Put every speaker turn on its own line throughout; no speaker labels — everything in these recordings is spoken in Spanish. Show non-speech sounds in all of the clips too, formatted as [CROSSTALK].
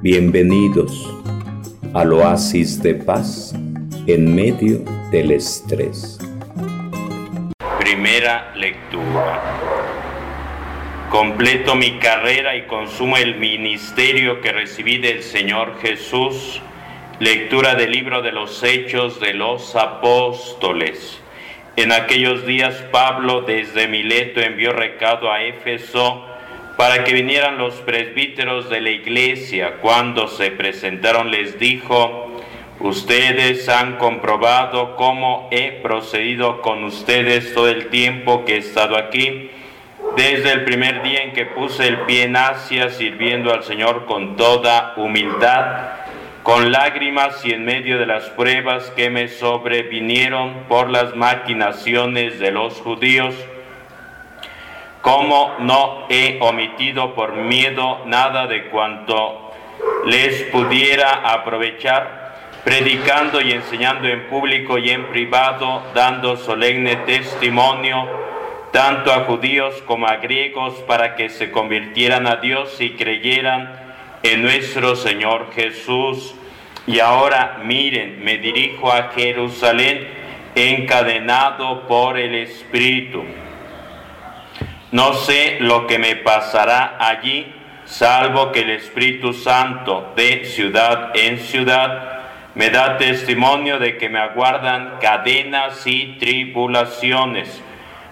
Bienvenidos al oasis de paz en medio del estrés.
Primera lectura. Completo mi carrera y consumo el ministerio que recibí del Señor Jesús. Lectura del libro de los Hechos de los Apóstoles. En aquellos días Pablo desde Mileto envió recado a Éfeso para que vinieran los presbíteros de la iglesia. Cuando se presentaron les dijo, ustedes han comprobado cómo he procedido con ustedes todo el tiempo que he estado aquí, desde el primer día en que puse el pie en Asia sirviendo al Señor con toda humildad, con lágrimas y en medio de las pruebas que me sobrevinieron por las maquinaciones de los judíos cómo no he omitido por miedo nada de cuanto les pudiera aprovechar, predicando y enseñando en público y en privado, dando solemne testimonio tanto a judíos como a griegos para que se convirtieran a Dios y creyeran en nuestro Señor Jesús. Y ahora miren, me dirijo a Jerusalén encadenado por el Espíritu no sé lo que me pasará allí, salvo que el Espíritu Santo de ciudad en ciudad me da testimonio de que me aguardan cadenas y tribulaciones.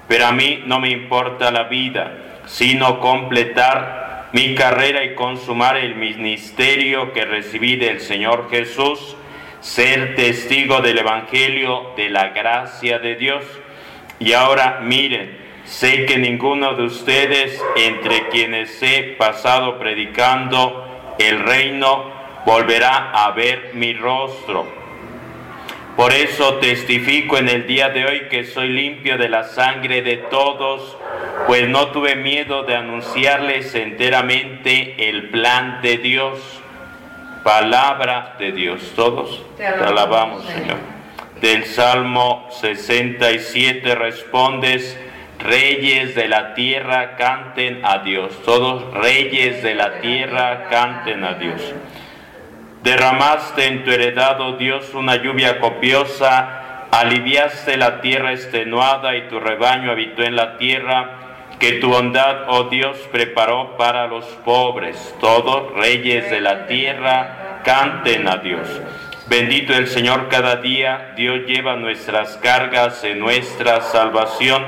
Pero a mí no me importa la vida, sino completar mi carrera y consumar el ministerio que recibí del Señor Jesús, ser testigo del Evangelio de la gracia de Dios. Y ahora miren, Sé que ninguno de ustedes, entre quienes he pasado predicando el reino, volverá a ver mi rostro. Por eso testifico en el día de hoy que soy limpio de la sangre de todos, pues no tuve miedo de anunciarles enteramente el plan de Dios. Palabra de Dios. Todos te alabamos, Señor. Del Salmo 67 respondes, Reyes de la tierra canten a Dios. Todos reyes de la tierra canten a Dios. Derramaste en tu heredad, oh Dios, una lluvia copiosa, aliviaste la tierra extenuada y tu rebaño habitó en la tierra que tu bondad, oh Dios, preparó para los pobres. Todos reyes de la tierra canten a Dios. Bendito el Señor cada día, Dios lleva nuestras cargas en nuestra salvación.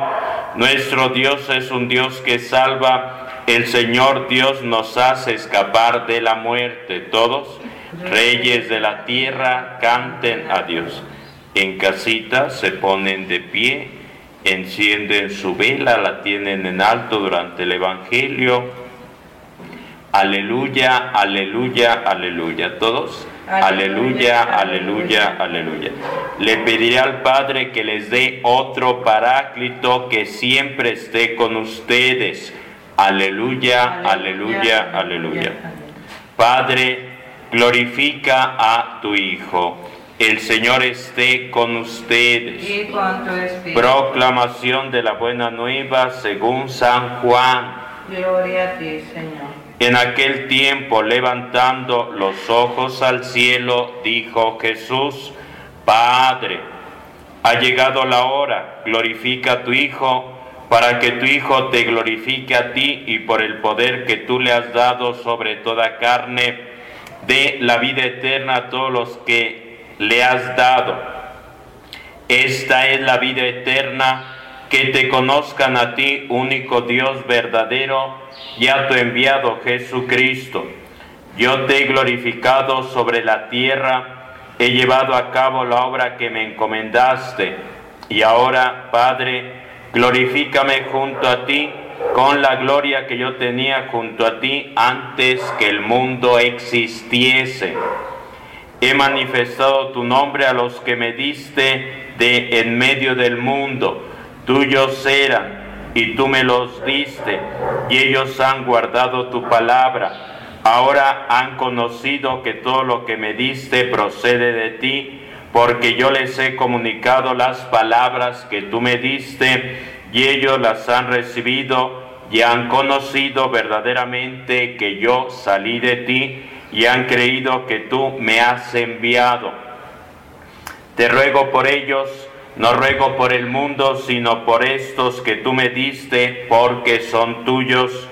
Nuestro Dios es un Dios que salva. El Señor Dios nos hace escapar de la muerte. Todos, reyes de la tierra, canten a Dios. En casita se ponen de pie, encienden su vela, la tienen en alto durante el Evangelio. Aleluya, aleluya, aleluya. Todos. Aleluya, aleluya, aleluya. Le pediré al Padre que les dé otro paráclito que siempre esté con ustedes. Aleluya, aleluya, aleluya. Padre, glorifica a tu Hijo. El Señor esté con ustedes. Proclamación de la buena nueva según San Juan.
Gloria a ti, Señor.
En aquel tiempo, levantando los ojos al cielo, dijo Jesús, Padre, ha llegado la hora, glorifica a tu Hijo, para que tu Hijo te glorifique a ti y por el poder que tú le has dado sobre toda carne, dé la vida eterna a todos los que le has dado. Esta es la vida eterna, que te conozcan a ti, único Dios verdadero, y a tu enviado Jesucristo. Yo te he glorificado sobre la tierra, he llevado a cabo la obra que me encomendaste, y ahora, Padre, glorifícame junto a ti con la gloria que yo tenía junto a ti antes que el mundo existiese. He manifestado tu nombre a los que me diste de en medio del mundo. Tuyos eran y tú me los diste, y ellos han guardado tu palabra. Ahora han conocido que todo lo que me diste procede de ti, porque yo les he comunicado las palabras que tú me diste, y ellos las han recibido y han conocido verdaderamente que yo salí de ti, y han creído que tú me has enviado. Te ruego por ellos, no ruego por el mundo, sino por estos que tú me diste, porque son tuyos,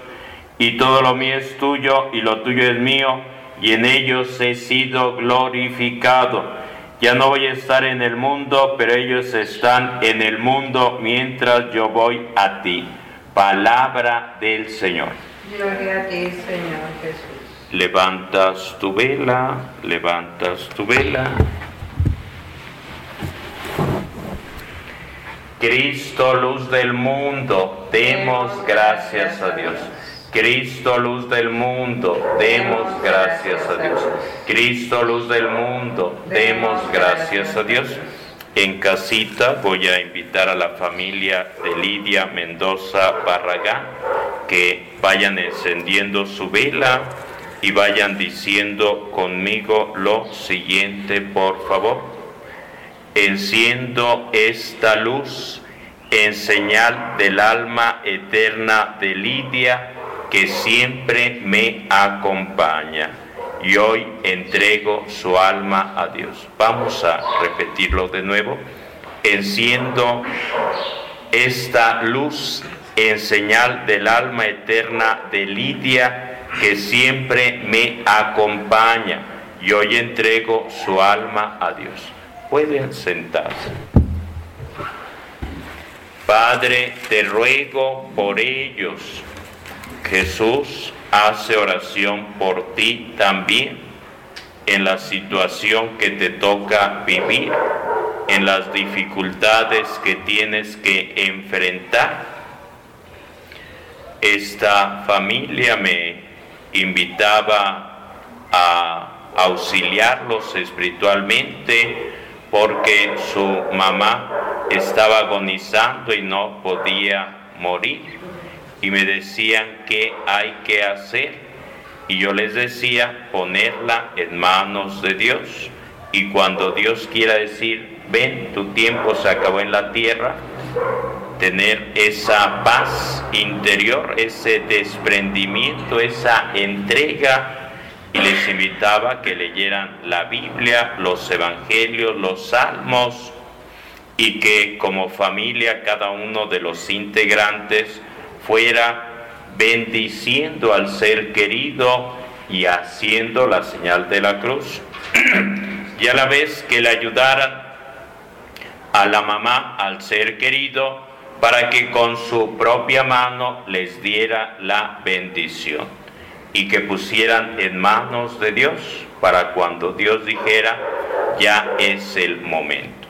y todo lo mío es tuyo, y lo tuyo es mío, y en ellos he sido glorificado. Ya no voy a estar en el mundo, pero ellos están en el mundo mientras yo voy a ti. Palabra del Señor.
Gloria a ti, Señor Jesús.
Levantas tu vela, levantas tu vela. Cristo, luz del mundo, demos gracias a Dios. Cristo, luz del mundo, demos gracias a Dios. Cristo, luz del mundo, demos gracias a Dios. En casita voy a invitar a la familia de Lidia Mendoza Barragán que vayan encendiendo su vela y vayan diciendo conmigo lo siguiente, por favor. Enciendo esta luz en señal del alma eterna de Lidia que siempre me acompaña. Y hoy entrego su alma a Dios. Vamos a repetirlo de nuevo. Enciendo esta luz en señal del alma eterna de Lidia que siempre me acompaña y hoy entrego su alma a Dios. Pueden sentarse. Padre, te ruego por ellos. Jesús hace oración por ti también en la situación que te toca vivir, en las dificultades que tienes que enfrentar. Esta familia me invitaba a auxiliarlos espiritualmente porque su mamá estaba agonizando y no podía morir. Y me decían qué hay que hacer. Y yo les decía ponerla en manos de Dios. Y cuando Dios quiera decir, ven, tu tiempo se acabó en la tierra, tener esa paz interior, ese desprendimiento, esa entrega. Y les invitaba que leyeran la Biblia, los Evangelios, los Salmos, y que como familia cada uno de los integrantes fuera bendiciendo al ser querido y haciendo la señal de la cruz. y a la vez que le ayudaran a la mamá, al ser querido, para que con su propia mano les diera la bendición y que pusieran en manos de Dios para cuando Dios dijera, ya es el momento.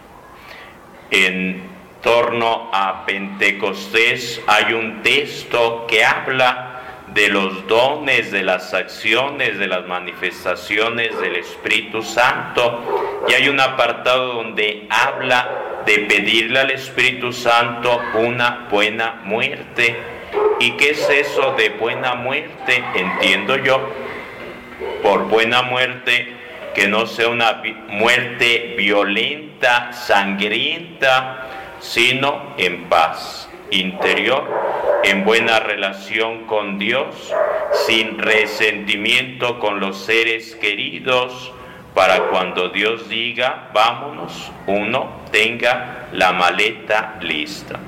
En torno a Pentecostés hay un texto que habla de los dones, de las acciones, de las manifestaciones del Espíritu Santo. Y hay un apartado donde habla de pedirle al Espíritu Santo una buena muerte. ¿Y qué es eso de buena muerte? Entiendo yo, por buena muerte, que no sea una muerte violenta, sangrienta, sino en paz interior, en buena relación con Dios, sin resentimiento con los seres queridos, para cuando Dios diga, vámonos, uno tenga la maleta lista.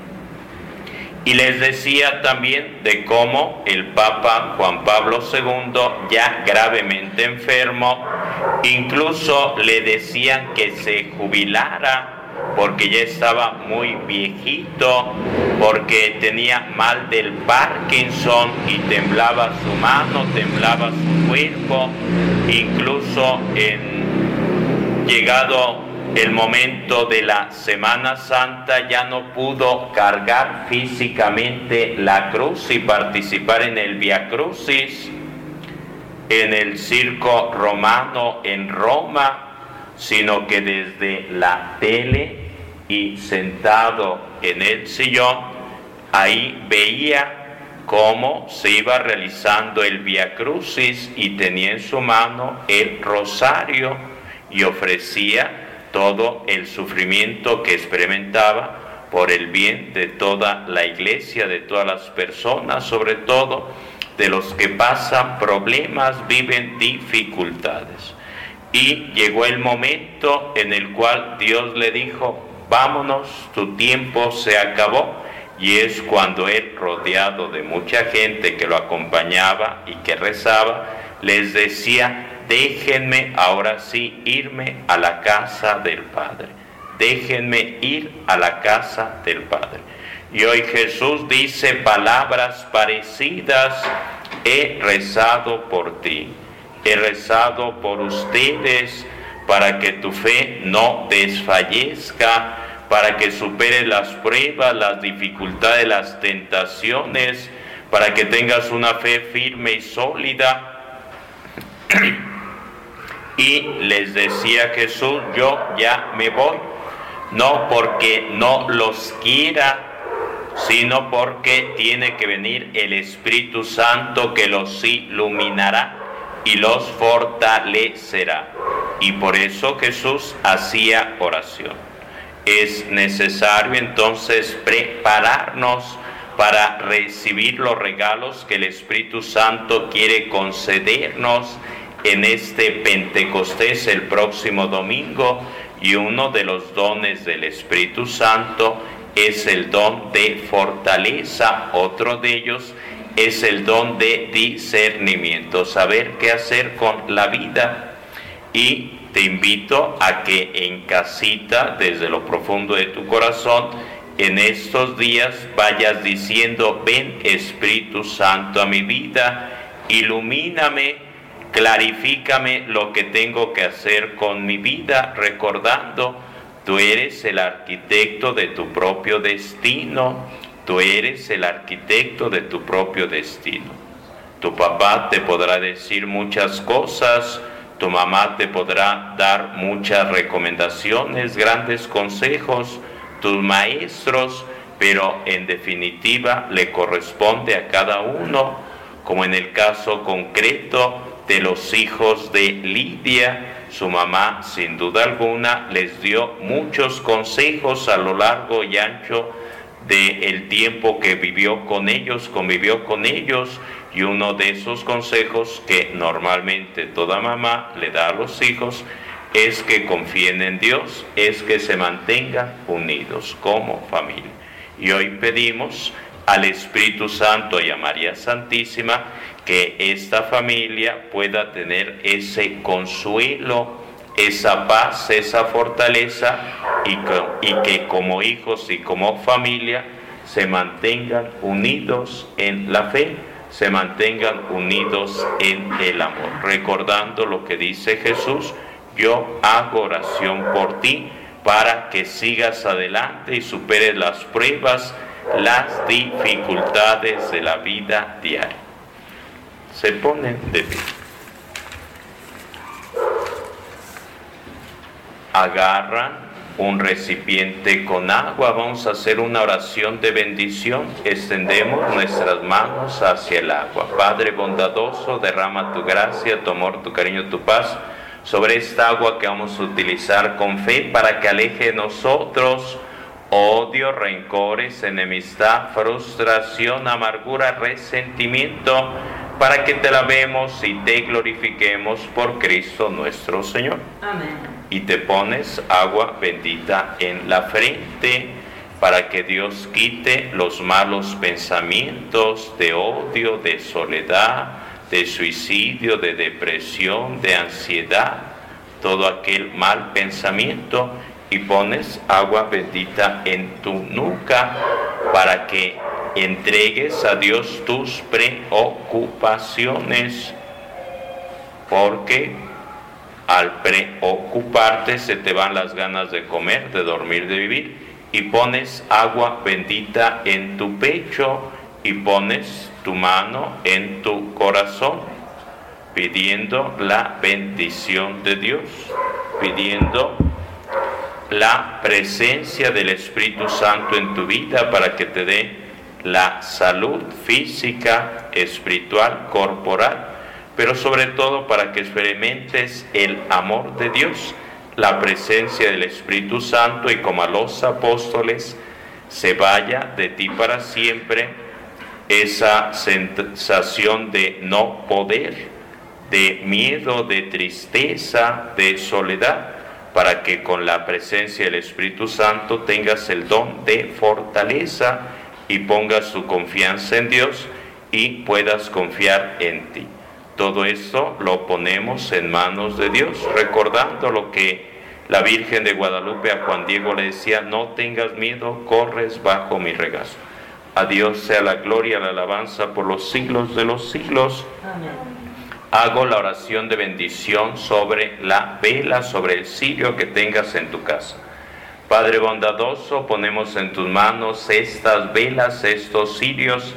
Y les decía también de cómo el Papa Juan Pablo II, ya gravemente enfermo, incluso le decían que se jubilara porque ya estaba muy viejito, porque tenía mal del Parkinson y temblaba su mano, temblaba su cuerpo, incluso en llegado el momento de la Semana Santa ya no pudo cargar físicamente la cruz y participar en el Via Crucis en el circo romano en Roma sino que desde la tele y sentado en el sillón, ahí veía cómo se iba realizando el Via Crucis y tenía en su mano el rosario y ofrecía todo el sufrimiento que experimentaba por el bien de toda la iglesia, de todas las personas, sobre todo de los que pasan problemas, viven dificultades. Y llegó el momento en el cual Dios le dijo, vámonos, tu tiempo se acabó. Y es cuando él, rodeado de mucha gente que lo acompañaba y que rezaba, les decía, déjenme ahora sí irme a la casa del Padre. Déjenme ir a la casa del Padre. Y hoy Jesús dice palabras parecidas, he rezado por ti, he rezado por ustedes para que tu fe no desfallezca, para que supere las pruebas, las dificultades, las tentaciones, para que tengas una fe firme y sólida. [CLEARS THROAT] Y les decía Jesús, yo ya me voy, no porque no los quiera, sino porque tiene que venir el Espíritu Santo que los iluminará y los fortalecerá. Y por eso Jesús hacía oración. Es necesario entonces prepararnos para recibir los regalos que el Espíritu Santo quiere concedernos en este Pentecostés el próximo domingo y uno de los dones del Espíritu Santo es el don de fortaleza, otro de ellos es el don de discernimiento, saber qué hacer con la vida. Y te invito a que en casita, desde lo profundo de tu corazón, en estos días vayas diciendo, ven Espíritu Santo a mi vida, ilumíname clarifícame lo que tengo que hacer con mi vida, recordando, tú eres el arquitecto de tu propio destino, tú eres el arquitecto de tu propio destino. Tu papá te podrá decir muchas cosas, tu mamá te podrá dar muchas recomendaciones, grandes consejos, tus maestros, pero en definitiva le corresponde a cada uno, como en el caso concreto de los hijos de Lidia. Su mamá, sin duda alguna, les dio muchos consejos a lo largo y ancho del el tiempo que vivió con ellos, convivió con ellos, y uno de esos consejos que normalmente toda mamá le da a los hijos es que confíen en Dios, es que se mantengan unidos como familia. Y hoy pedimos al Espíritu Santo y a María Santísima que esta familia pueda tener ese consuelo, esa paz, esa fortaleza y que, como hijos y como familia se mantengan unidos en la fe, se mantengan unidos en el amor. Recordando lo que dice Jesús, yo hago oración por ti para que sigas adelante y superes las pruebas, las dificultades de la vida diaria se ponen de pie. Agarran un recipiente con agua, vamos a hacer una oración de bendición, extendemos nuestras manos hacia el agua. Padre bondadoso, derrama tu gracia, tu amor, tu cariño, tu paz sobre esta agua que vamos a utilizar con fe para que aleje de nosotros odio, rencores, enemistad, frustración, amargura, resentimiento, para que te lavemos y te glorifiquemos por Cristo nuestro Señor. Amén. Y te pones agua bendita en la frente para que Dios quite los malos pensamientos de odio, de soledad, de suicidio, de depresión, de ansiedad, todo aquel mal pensamiento y pones agua bendita en tu nuca para que entregues a Dios tus preocupaciones, porque al preocuparte se te van las ganas de comer, de dormir, de vivir, y pones agua bendita en tu pecho y pones tu mano en tu corazón, pidiendo la bendición de Dios, pidiendo la presencia del Espíritu Santo en tu vida para que te dé la salud física, espiritual, corporal, pero sobre todo para que experimentes el amor de Dios, la presencia del Espíritu Santo y como a los apóstoles se vaya de ti para siempre esa sensación de no poder, de miedo, de tristeza, de soledad, para que con la presencia del Espíritu Santo tengas el don de fortaleza y pongas tu confianza en Dios y puedas confiar en ti. Todo esto lo ponemos en manos de Dios, recordando lo que la Virgen de Guadalupe a Juan Diego le decía, no tengas miedo, corres bajo mi regazo. A Dios sea la gloria, la alabanza por los siglos de los siglos. Amén. Hago la oración de bendición sobre la vela, sobre el cirio que tengas en tu casa. Padre bondadoso, ponemos en tus manos estas velas, estos cirios,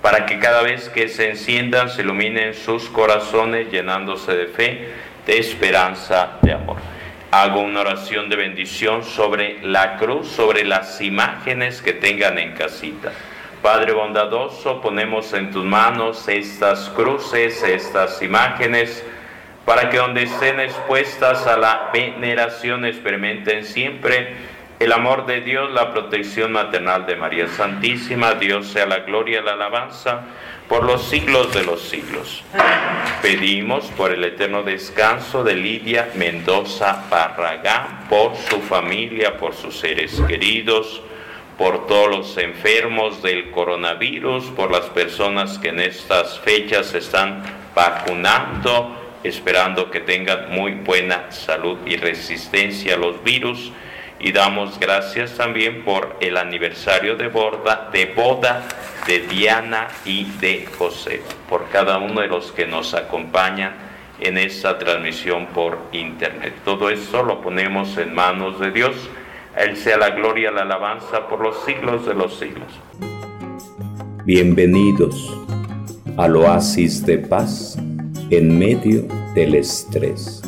para que cada vez que se enciendan se iluminen sus corazones llenándose de fe, de esperanza, de amor hago una oración de bendición sobre la cruz, sobre las imágenes que tengan en casita. Padre bondadoso, ponemos en tus manos estas cruces, estas imágenes, para que donde estén expuestas a la veneración experimenten siempre el amor de Dios, la protección maternal de María Santísima. Dios sea la gloria y la alabanza por los siglos de los siglos. Pedimos por el eterno descanso de Lidia Mendoza Barragán, por su familia, por sus seres queridos, por todos los enfermos del coronavirus, por las personas que en estas fechas están vacunando, esperando que tengan muy buena salud y resistencia a los virus. Y damos gracias también por el aniversario de, boda, de boda de Diana y de José, por cada uno de los que nos acompañan en esta transmisión por internet. Todo esto lo ponemos en manos de Dios. A Él sea la gloria, la alabanza por los siglos de los siglos.
Bienvenidos al oasis de paz en medio del estrés.